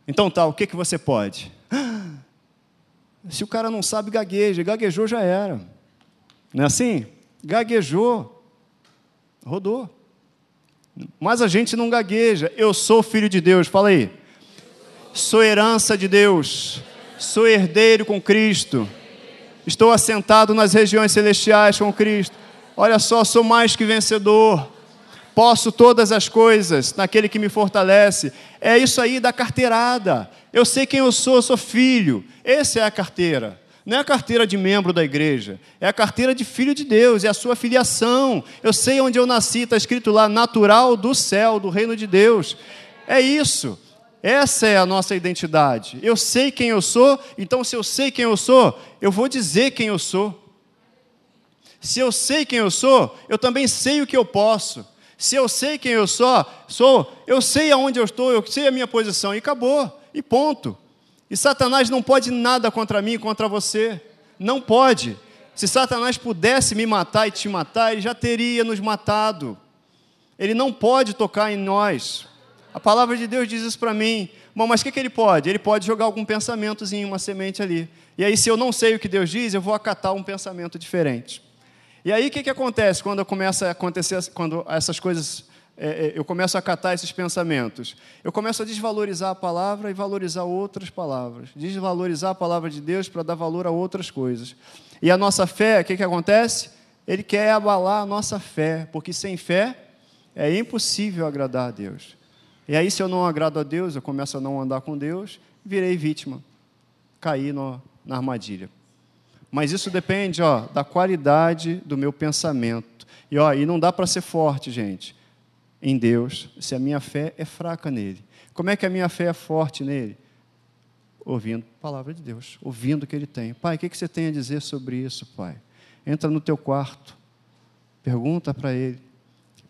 Então tá, o que, que você pode? Se o cara não sabe, gagueja. Gaguejou já era. Não é assim? Gaguejou. Rodou. Mas a gente não gagueja. Eu sou filho de Deus. Fala aí. Sou herança de Deus. Sou herdeiro com Cristo. Estou assentado nas regiões celestiais com Cristo. Olha só, sou mais que vencedor. Posso todas as coisas naquele que me fortalece. É isso aí da carteirada. Eu sei quem eu sou, eu sou filho. Essa é a carteira. Não é a carteira de membro da igreja, é a carteira de filho de Deus, é a sua filiação. Eu sei onde eu nasci, está escrito lá, natural do céu, do reino de Deus. É isso. Essa é a nossa identidade. Eu sei quem eu sou, então se eu sei quem eu sou, eu vou dizer quem eu sou. Se eu sei quem eu sou, eu também sei o que eu posso. Se eu sei quem eu sou, sou, eu sei aonde eu estou, eu sei a minha posição e acabou, e ponto. E Satanás não pode nada contra mim, contra você. Não pode. Se Satanás pudesse me matar e te matar, ele já teria nos matado. Ele não pode tocar em nós. A palavra de Deus diz isso para mim. Bom, mas o que, que ele pode? Ele pode jogar algum pensamentozinho, uma semente ali. E aí, se eu não sei o que Deus diz, eu vou acatar um pensamento diferente. E aí o que, que acontece quando começa a acontecer, quando essas coisas, é, é, eu começo a catar esses pensamentos? Eu começo a desvalorizar a palavra e valorizar outras palavras. Desvalorizar a palavra de Deus para dar valor a outras coisas. E a nossa fé, o que, que acontece? Ele quer abalar a nossa fé, porque sem fé é impossível agradar a Deus. E aí, se eu não agrado a Deus, eu começo a não andar com Deus, virei vítima, caí no, na armadilha. Mas isso depende ó, da qualidade do meu pensamento. E, ó, e não dá para ser forte, gente, em Deus, se a minha fé é fraca nele. Como é que a minha fé é forte nele? Ouvindo a palavra de Deus, ouvindo o que ele tem. Pai, o que você tem a dizer sobre isso, pai? Entra no teu quarto, pergunta para ele.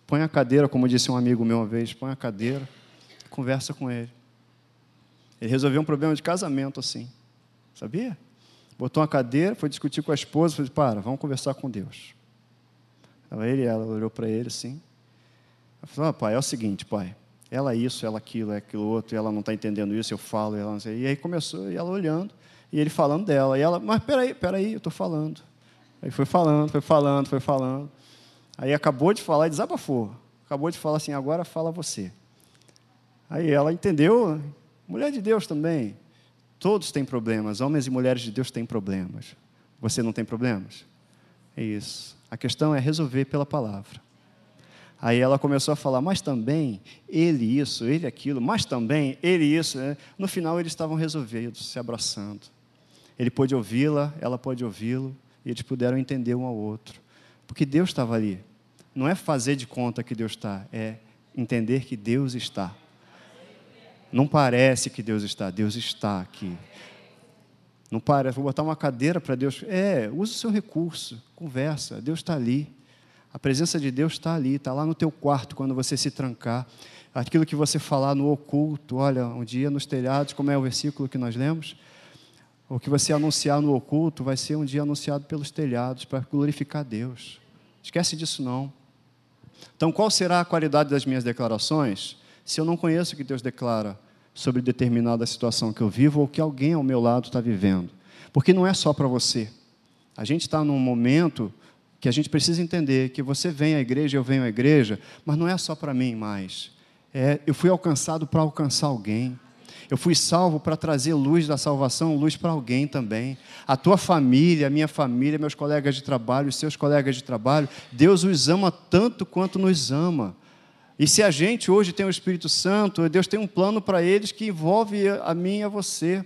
Põe a cadeira, como disse um amigo meu uma vez, põe a cadeira, conversa com ele. Ele resolveu um problema de casamento assim. Sabia? botou uma cadeira, foi discutir com a esposa, falou: para, vamos conversar com Deus. Ele, ela olhou para ele assim. Ela falou: ah, pai, é o seguinte, pai, ela é isso, ela aquilo, é aquilo outro, ela não está entendendo isso, eu falo, ela não sei. E aí começou, e ela olhando, e ele falando dela. E ela, mas peraí, peraí, eu estou falando. Aí foi falando, foi falando, foi falando. Aí acabou de falar e desabafou. Acabou de falar assim, agora fala você. Aí ela entendeu, mulher de Deus também. Todos têm problemas, homens e mulheres de Deus têm problemas. Você não tem problemas? É isso. A questão é resolver pela palavra. Aí ela começou a falar, mas também ele isso, ele aquilo, mas também ele isso. Né? No final eles estavam resolvidos, se abraçando. Ele pôde ouvi-la, ela pôde ouvi-lo, e eles puderam entender um ao outro. Porque Deus estava ali. Não é fazer de conta que Deus está, é entender que Deus está. Não parece que Deus está, Deus está aqui. Não parece, vou botar uma cadeira para Deus. É, use o seu recurso, conversa, Deus está ali. A presença de Deus está ali, está lá no teu quarto quando você se trancar. Aquilo que você falar no oculto, olha, um dia nos telhados, como é o versículo que nós lemos? O que você anunciar no oculto vai ser um dia anunciado pelos telhados para glorificar Deus. Esquece disso não. Então, qual será a qualidade das minhas declarações? Se eu não conheço o que Deus declara sobre determinada situação que eu vivo ou que alguém ao meu lado está vivendo. Porque não é só para você. A gente está num momento que a gente precisa entender que você vem à igreja, eu venho à igreja, mas não é só para mim mais. É, eu fui alcançado para alcançar alguém. Eu fui salvo para trazer luz da salvação, luz para alguém também. A tua família, a minha família, meus colegas de trabalho, os seus colegas de trabalho, Deus os ama tanto quanto nos ama. E se a gente hoje tem o Espírito Santo, Deus tem um plano para eles que envolve a mim e a você.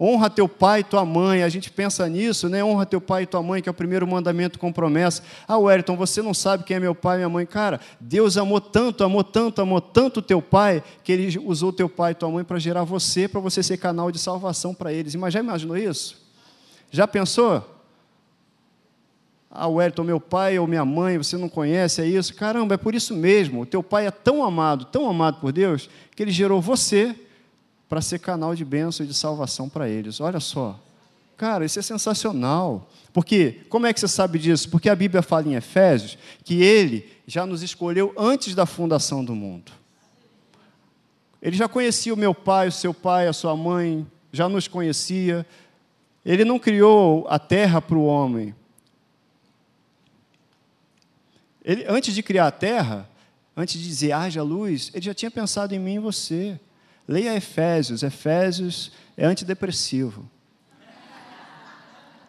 Honra teu pai e tua mãe. A gente pensa nisso, né? Honra teu pai e tua mãe, que é o primeiro mandamento com promessa. Ah, Wellington, você não sabe quem é meu pai e minha mãe. Cara, Deus amou tanto, amou tanto, amou tanto teu pai, que ele usou teu pai e tua mãe para gerar você, para você ser canal de salvação para eles. Mas já imaginou isso? Já pensou? Ah, Wellington, meu pai ou minha mãe, você não conhece, é isso? Caramba, é por isso mesmo. O teu pai é tão amado, tão amado por Deus, que ele gerou você para ser canal de bênção e de salvação para eles. Olha só. Cara, isso é sensacional. Porque, como é que você sabe disso? Porque a Bíblia fala em Efésios que ele já nos escolheu antes da fundação do mundo. Ele já conhecia o meu pai, o seu pai, a sua mãe, já nos conhecia. Ele não criou a terra para o homem. Ele, antes de criar a terra, antes de dizer haja luz, ele já tinha pensado em mim e você. Leia Efésios. Efésios é antidepressivo.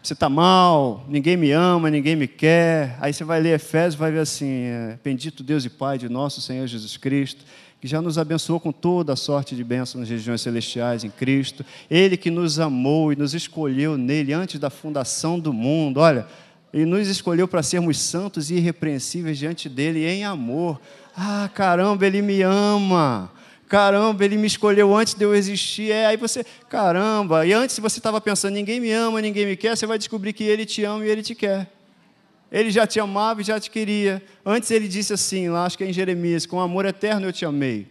Você está mal, ninguém me ama, ninguém me quer. Aí você vai ler Efésios vai ver assim: é, Bendito Deus e Pai de nosso Senhor Jesus Cristo, que já nos abençoou com toda a sorte de bênção nas regiões celestiais em Cristo. Ele que nos amou e nos escolheu nele antes da fundação do mundo. Olha, ele nos escolheu para sermos santos e irrepreensíveis diante dele em amor. Ah, caramba, ele me ama. Caramba, ele me escolheu antes de eu existir. É, aí você, caramba. E antes você estava pensando, ninguém me ama, ninguém me quer, você vai descobrir que ele te ama e ele te quer. Ele já te amava e já te queria. Antes ele disse assim, lá acho que é em Jeremias: Com amor eterno eu te amei,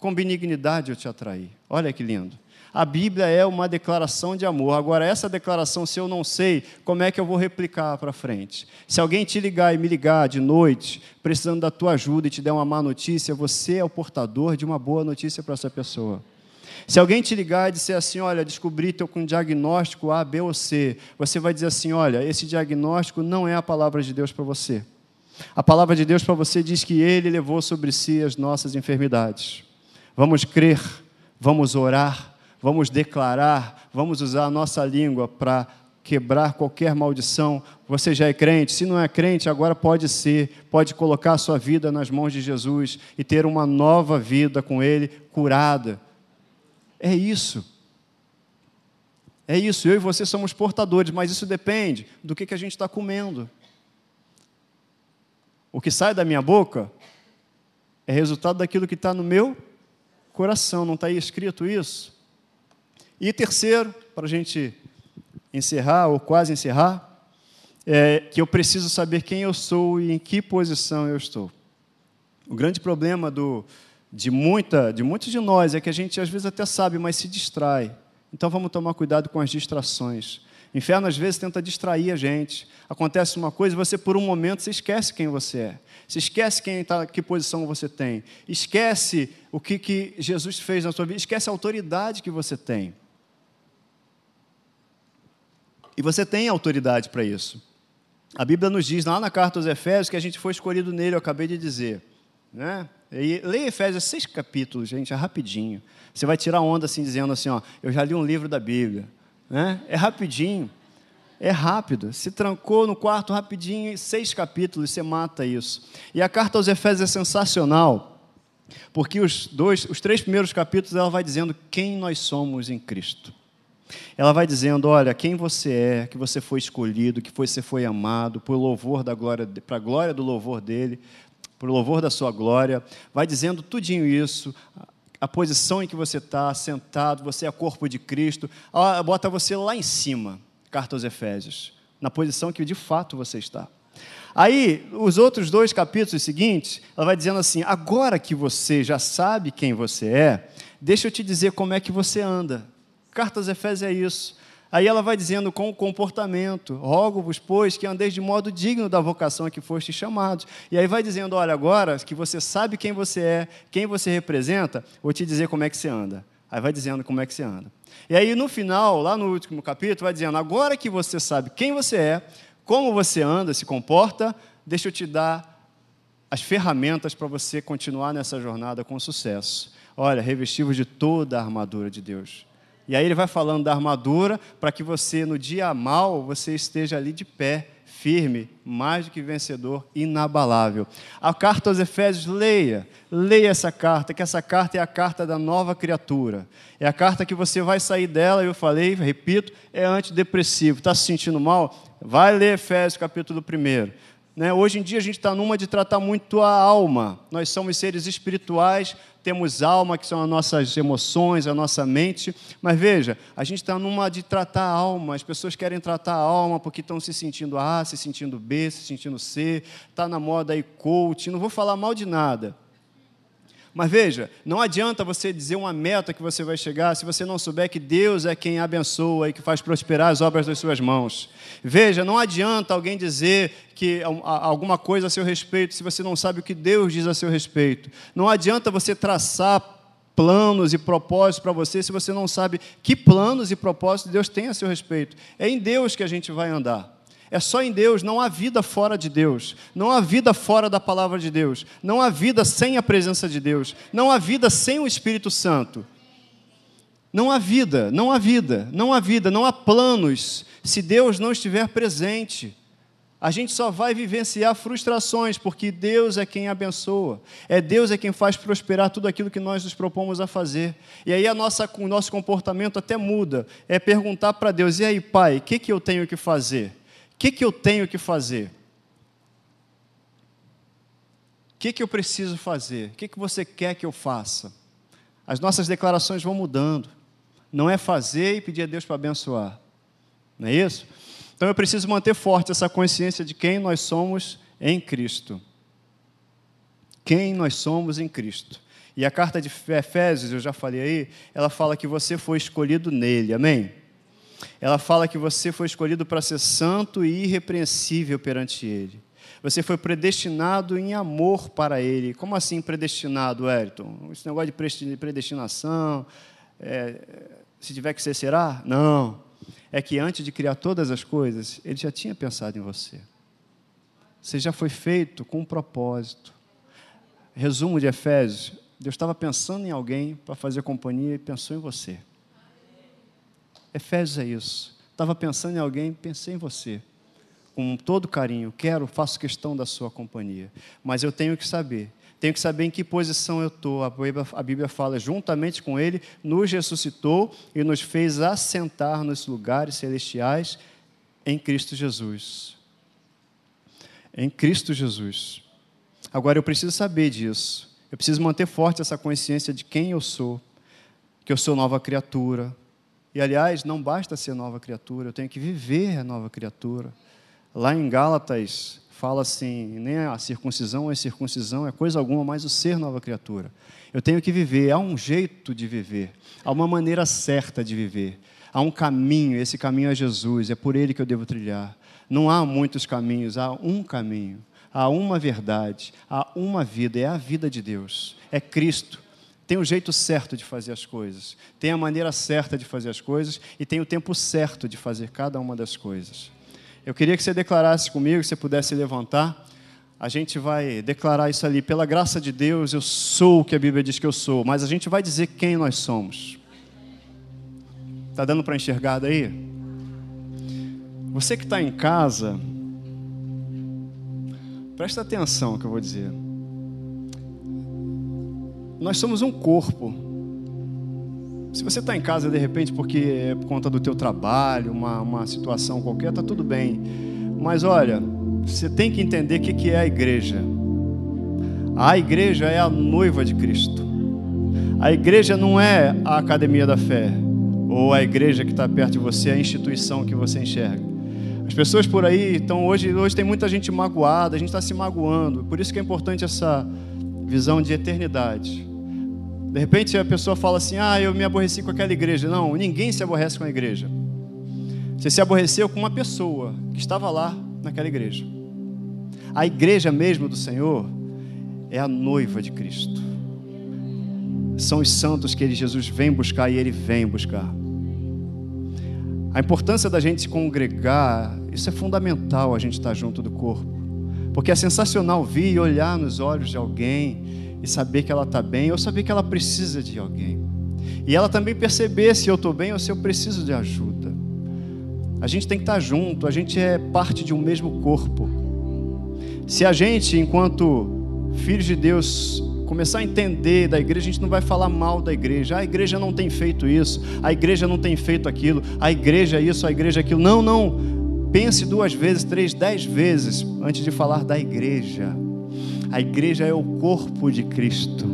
com benignidade eu te atraí. Olha que lindo. A Bíblia é uma declaração de amor. Agora, essa declaração, se eu não sei, como é que eu vou replicar para frente? Se alguém te ligar e me ligar de noite, precisando da tua ajuda e te der uma má notícia, você é o portador de uma boa notícia para essa pessoa. Se alguém te ligar e disser assim, olha, descobri teu com diagnóstico A, B ou C, você vai dizer assim, olha, esse diagnóstico não é a palavra de Deus para você. A palavra de Deus para você diz que Ele levou sobre si as nossas enfermidades. Vamos crer, vamos orar, vamos declarar, vamos usar a nossa língua para quebrar qualquer maldição. Você já é crente? Se não é crente, agora pode ser, pode colocar a sua vida nas mãos de Jesus e ter uma nova vida com Ele, curada. É isso. É isso, eu e você somos portadores, mas isso depende do que, que a gente está comendo. O que sai da minha boca é resultado daquilo que está no meu coração, não está aí escrito isso? E terceiro, para a gente encerrar, ou quase encerrar, é que eu preciso saber quem eu sou e em que posição eu estou. O grande problema do, de, muita, de muitos de nós é que a gente às vezes até sabe, mas se distrai. Então vamos tomar cuidado com as distrações. O inferno às vezes tenta distrair a gente. Acontece uma coisa, você por um momento você esquece quem você é. Você esquece quem tá, que posição você tem. Esquece o que, que Jesus fez na sua vida. Esquece a autoridade que você tem. E você tem autoridade para isso. A Bíblia nos diz lá na carta aos Efésios que a gente foi escolhido nele, eu acabei de dizer. Né? E leia Efésios seis capítulos, gente, é rapidinho. Você vai tirar onda assim, dizendo assim, ó, eu já li um livro da Bíblia. Né? É rapidinho, é rápido. Se trancou no quarto rapidinho, seis capítulos, você mata isso. E a carta aos Efésios é sensacional, porque os dois, os três primeiros capítulos ela vai dizendo quem nós somos em Cristo. Ela vai dizendo, olha, quem você é, que você foi escolhido, que você foi amado, por louvor da glória, para a glória do louvor dele, por louvor da sua glória. Vai dizendo tudinho isso, a posição em que você está sentado, você é corpo de Cristo, bota você lá em cima, carta aos Efésios, na posição que de fato você está. Aí, os outros dois capítulos seguintes, ela vai dizendo assim: agora que você já sabe quem você é, deixa eu te dizer como é que você anda. Cartas Efésios é isso. Aí ela vai dizendo com o comportamento: rogo-vos, pois, que andeis de modo digno da vocação a que foste chamados. E aí vai dizendo: olha, agora que você sabe quem você é, quem você representa, vou te dizer como é que você anda. Aí vai dizendo como é que você anda. E aí no final, lá no último capítulo, vai dizendo: agora que você sabe quem você é, como você anda, se comporta, deixa eu te dar as ferramentas para você continuar nessa jornada com sucesso. Olha, revestivos de toda a armadura de Deus e aí ele vai falando da armadura para que você, no dia mal, você esteja ali de pé firme, mais do que vencedor, inabalável. A carta aos Efésios, leia, leia essa carta, que essa carta é a carta da nova criatura. É a carta que você vai sair dela, eu falei, repito, é antidepressivo. Está se sentindo mal? Vai ler Efésios capítulo 1. Né? Hoje em dia a gente está numa de tratar muito a alma. Nós somos seres espirituais, temos alma, que são as nossas emoções, a nossa mente. Mas veja, a gente está numa de tratar a alma. As pessoas querem tratar a alma porque estão se sentindo A, se sentindo B, se sentindo C. Está na moda aí coach. Não vou falar mal de nada. Mas veja, não adianta você dizer uma meta que você vai chegar se você não souber que Deus é quem abençoa e que faz prosperar as obras das suas mãos. Veja, não adianta alguém dizer que alguma coisa a seu respeito se você não sabe o que Deus diz a seu respeito. Não adianta você traçar planos e propósitos para você se você não sabe que planos e propósitos Deus tem a seu respeito. É em Deus que a gente vai andar. É só em Deus, não há vida fora de Deus, não há vida fora da palavra de Deus, não há vida sem a presença de Deus, não há vida sem o Espírito Santo. Não há vida, não há vida, não há vida, não há planos se Deus não estiver presente. A gente só vai vivenciar frustrações, porque Deus é quem abençoa, é Deus é quem faz prosperar tudo aquilo que nós nos propomos a fazer. E aí a nossa, o nosso comportamento até muda, é perguntar para Deus: e aí, Pai, o que, que eu tenho que fazer? Que, que eu tenho que fazer? O que, que eu preciso fazer? O que, que você quer que eu faça? As nossas declarações vão mudando. Não é fazer e pedir a Deus para abençoar. Não é isso? Então eu preciso manter forte essa consciência de quem nós somos em Cristo. Quem nós somos em Cristo. E a carta de Efésios, eu já falei aí, ela fala que você foi escolhido nele. Amém? Ela fala que você foi escolhido para ser santo e irrepreensível perante Ele. Você foi predestinado em amor para Ele. Como assim predestinado, Ayrton? Esse negócio de predestinação, é, se tiver que ser, será? Não. É que antes de criar todas as coisas, Ele já tinha pensado em você. Você já foi feito com um propósito. Resumo de Efésios: Deus estava pensando em alguém para fazer companhia e pensou em você. Efésios é isso. Estava pensando em alguém, pensei em você. Com todo carinho, quero, faço questão da sua companhia. Mas eu tenho que saber, tenho que saber em que posição eu estou. A Bíblia, fala, juntamente com Ele, nos ressuscitou e nos fez assentar nos lugares celestiais em Cristo Jesus. Em Cristo Jesus. Agora eu preciso saber disso. Eu preciso manter forte essa consciência de quem eu sou, que eu sou nova criatura, e aliás, não basta ser nova criatura, eu tenho que viver a nova criatura. Lá em Gálatas fala assim, nem a circuncisão a circuncisão é coisa alguma, mas o ser nova criatura. Eu tenho que viver, há um jeito de viver, há uma maneira certa de viver, há um caminho, esse caminho é Jesus, é por ele que eu devo trilhar. Não há muitos caminhos, há um caminho, há uma verdade, há uma vida, é a vida de Deus, é Cristo. Tem o jeito certo de fazer as coisas, tem a maneira certa de fazer as coisas e tem o tempo certo de fazer cada uma das coisas. Eu queria que você declarasse comigo, que você pudesse levantar. A gente vai declarar isso ali. Pela graça de Deus, eu sou o que a Bíblia diz que eu sou, mas a gente vai dizer quem nós somos. Está dando para enxergar daí? Você que está em casa, presta atenção no que eu vou dizer. Nós somos um corpo. Se você está em casa de repente porque é por conta do teu trabalho, uma, uma situação qualquer, está tudo bem. Mas olha, você tem que entender o que, que é a igreja. A igreja é a noiva de Cristo. A igreja não é a academia da fé, ou a igreja que está perto de você, a instituição que você enxerga. As pessoas por aí estão hoje, hoje tem muita gente magoada, a gente está se magoando. Por isso que é importante essa visão de eternidade. De repente a pessoa fala assim: Ah, eu me aborreci com aquela igreja. Não, ninguém se aborrece com a igreja. Você se aborreceu com uma pessoa que estava lá naquela igreja. A igreja mesmo do Senhor é a noiva de Cristo. São os santos que ele, Jesus vem buscar e ele vem buscar. A importância da gente se congregar, isso é fundamental a gente estar junto do corpo. Porque é sensacional vir e olhar nos olhos de alguém e saber que ela está bem, ou saber que ela precisa de alguém. E ela também perceber se eu estou bem ou se eu preciso de ajuda. A gente tem que estar junto, a gente é parte de um mesmo corpo. Se a gente, enquanto filhos de Deus, começar a entender da igreja, a gente não vai falar mal da igreja. A igreja não tem feito isso, a igreja não tem feito aquilo, a igreja isso, a igreja aquilo. Não, não. Pense duas vezes, três, dez vezes antes de falar da igreja. A igreja é o corpo de Cristo.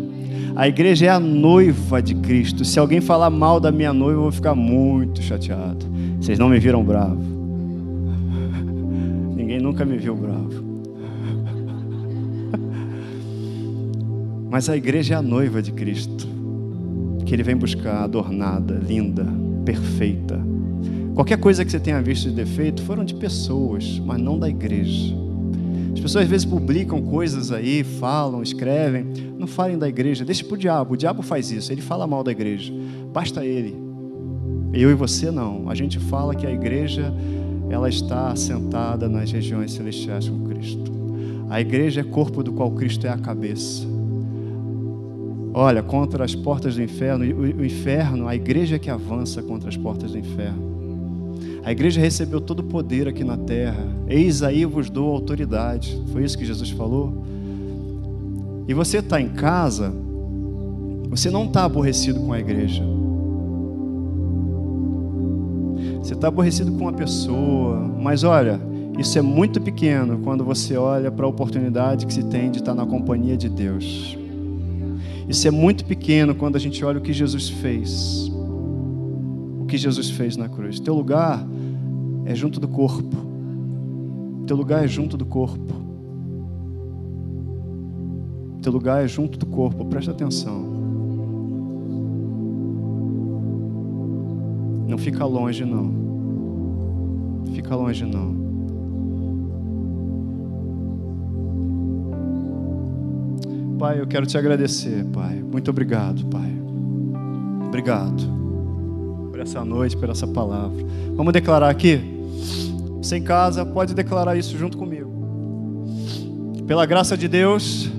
A igreja é a noiva de Cristo. Se alguém falar mal da minha noiva, eu vou ficar muito chateado. Vocês não me viram bravo. Ninguém nunca me viu bravo. Mas a igreja é a noiva de Cristo, que ele vem buscar adornada, linda, perfeita. Qualquer coisa que você tenha visto de defeito foram de pessoas, mas não da igreja. As pessoas às vezes publicam coisas aí, falam, escrevem. Não falem da igreja, deixe para o diabo. O diabo faz isso, ele fala mal da igreja. Basta ele. Eu e você não. A gente fala que a igreja ela está assentada nas regiões celestiais com Cristo. A igreja é corpo do qual Cristo é a cabeça. Olha, contra as portas do inferno, o inferno, a igreja que avança contra as portas do inferno. A igreja recebeu todo o poder aqui na terra. Eis aí vos dou autoridade. Foi isso que Jesus falou. E você está em casa, você não está aborrecido com a igreja. Você está aborrecido com uma pessoa, mas olha, isso é muito pequeno quando você olha para a oportunidade que se tem de estar na companhia de Deus. Isso é muito pequeno quando a gente olha o que Jesus fez. Que Jesus fez na cruz. Teu lugar é junto do corpo. Teu lugar é junto do corpo. Teu lugar é junto do corpo. Presta atenção. Não fica longe não. Fica longe não. Pai, eu quero te agradecer, Pai. Muito obrigado, Pai. Obrigado essa noite, por essa palavra. Vamos declarar aqui? Você em casa pode declarar isso junto comigo. Pela graça de Deus,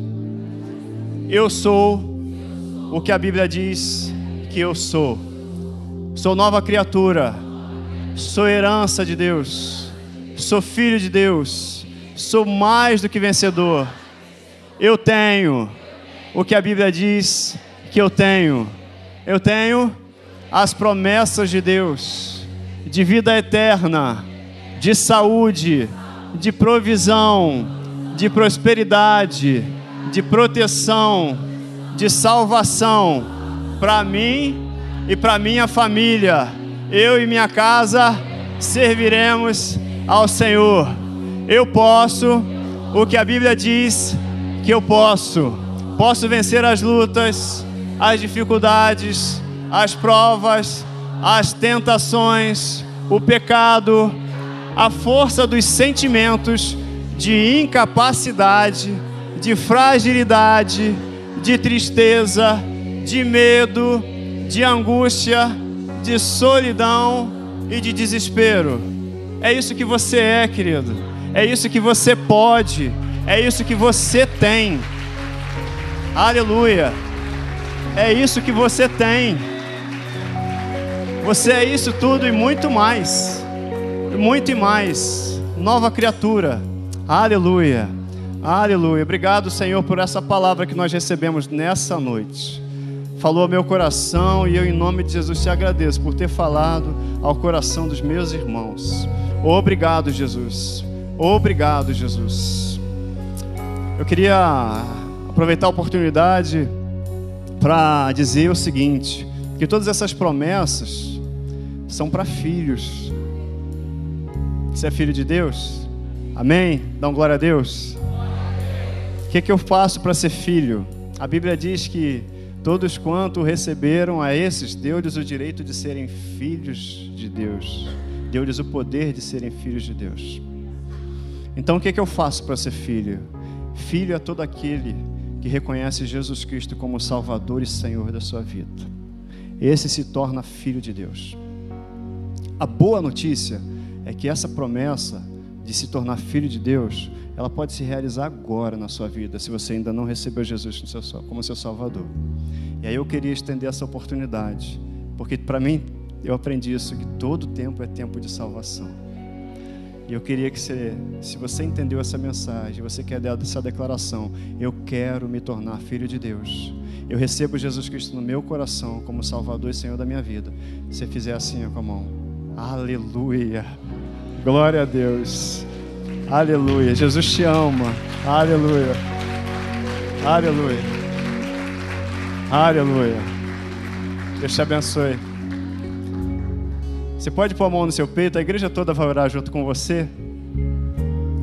eu sou o que a Bíblia diz que eu sou. Sou nova criatura. Sou herança de Deus. Sou filho de Deus. Sou mais do que vencedor eu tenho o que a Bíblia diz que eu tenho. Eu tenho as promessas de Deus, de vida eterna, de saúde, de provisão, de prosperidade, de proteção, de salvação para mim e para minha família. Eu e minha casa serviremos ao Senhor. Eu posso o que a Bíblia diz que eu posso. Posso vencer as lutas, as dificuldades, as provas, as tentações, o pecado, a força dos sentimentos de incapacidade, de fragilidade, de tristeza, de medo, de angústia, de solidão e de desespero. É isso que você é, querido. É isso que você pode. É isso que você tem. Aleluia. É isso que você tem. Você é isso tudo e muito mais. Muito e mais. Nova criatura. Aleluia. Aleluia. Obrigado, Senhor, por essa palavra que nós recebemos nessa noite. Falou ao meu coração e eu, em nome de Jesus, te agradeço por ter falado ao coração dos meus irmãos. Obrigado, Jesus. Obrigado, Jesus. Eu queria aproveitar a oportunidade para dizer o seguinte: que todas essas promessas são para filhos. Você é filho de Deus? Amém? Dá um glória a Deus. O que, é que eu faço para ser filho? A Bíblia diz que todos quanto receberam a esses, deu-lhes o direito de serem filhos de Deus, deu-lhes o poder de serem filhos de Deus. Então o que, é que eu faço para ser filho? Filho é todo aquele que reconhece Jesus Cristo como Salvador e Senhor da sua vida. Esse se torna filho de Deus. A boa notícia é que essa promessa de se tornar filho de Deus, ela pode se realizar agora na sua vida, se você ainda não recebeu Jesus como seu Salvador. E aí eu queria estender essa oportunidade, porque para mim eu aprendi isso que todo tempo é tempo de salvação. E eu queria que você, se você entendeu essa mensagem, você quer dar essa declaração, eu quero me tornar filho de Deus. Eu recebo Jesus Cristo no meu coração como Salvador e Senhor da minha vida. Se você fizer assim ó, com a mão, aleluia, glória a Deus, aleluia. Jesus te ama, aleluia, aleluia, aleluia. Deus te abençoe. Você pode pôr a mão no seu peito, a igreja toda vai orar junto com você.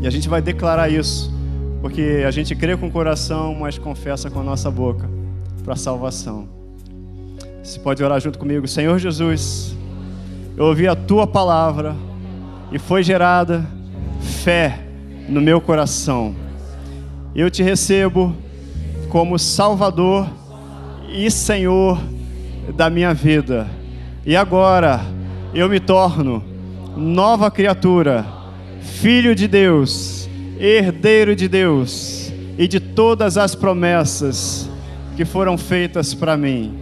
E a gente vai declarar isso, porque a gente crê com o coração, mas confessa com a nossa boca para salvação. Você pode orar junto comigo, Senhor Jesus. Eu ouvi a tua palavra e foi gerada fé no meu coração. Eu te recebo como Salvador e Senhor da minha vida. E agora, eu me torno nova criatura, filho de Deus, herdeiro de Deus e de todas as promessas que foram feitas para mim.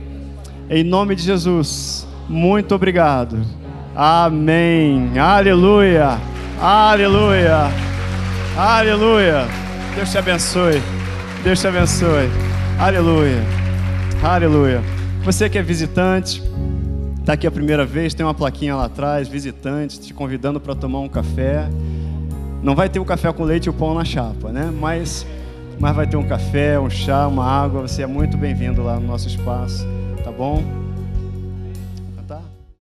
Em nome de Jesus, muito obrigado. Amém. Aleluia. Aleluia. Aleluia. Deus te abençoe. Deus te abençoe. Aleluia. Aleluia. Você que é visitante, está aqui a primeira vez, tem uma plaquinha lá atrás, visitante, te convidando para tomar um café. Não vai ter o um café com leite e o pão na chapa, né? Mas, mas vai ter um café, um chá, uma água. Você é muito bem-vindo lá no nosso espaço, tá bom?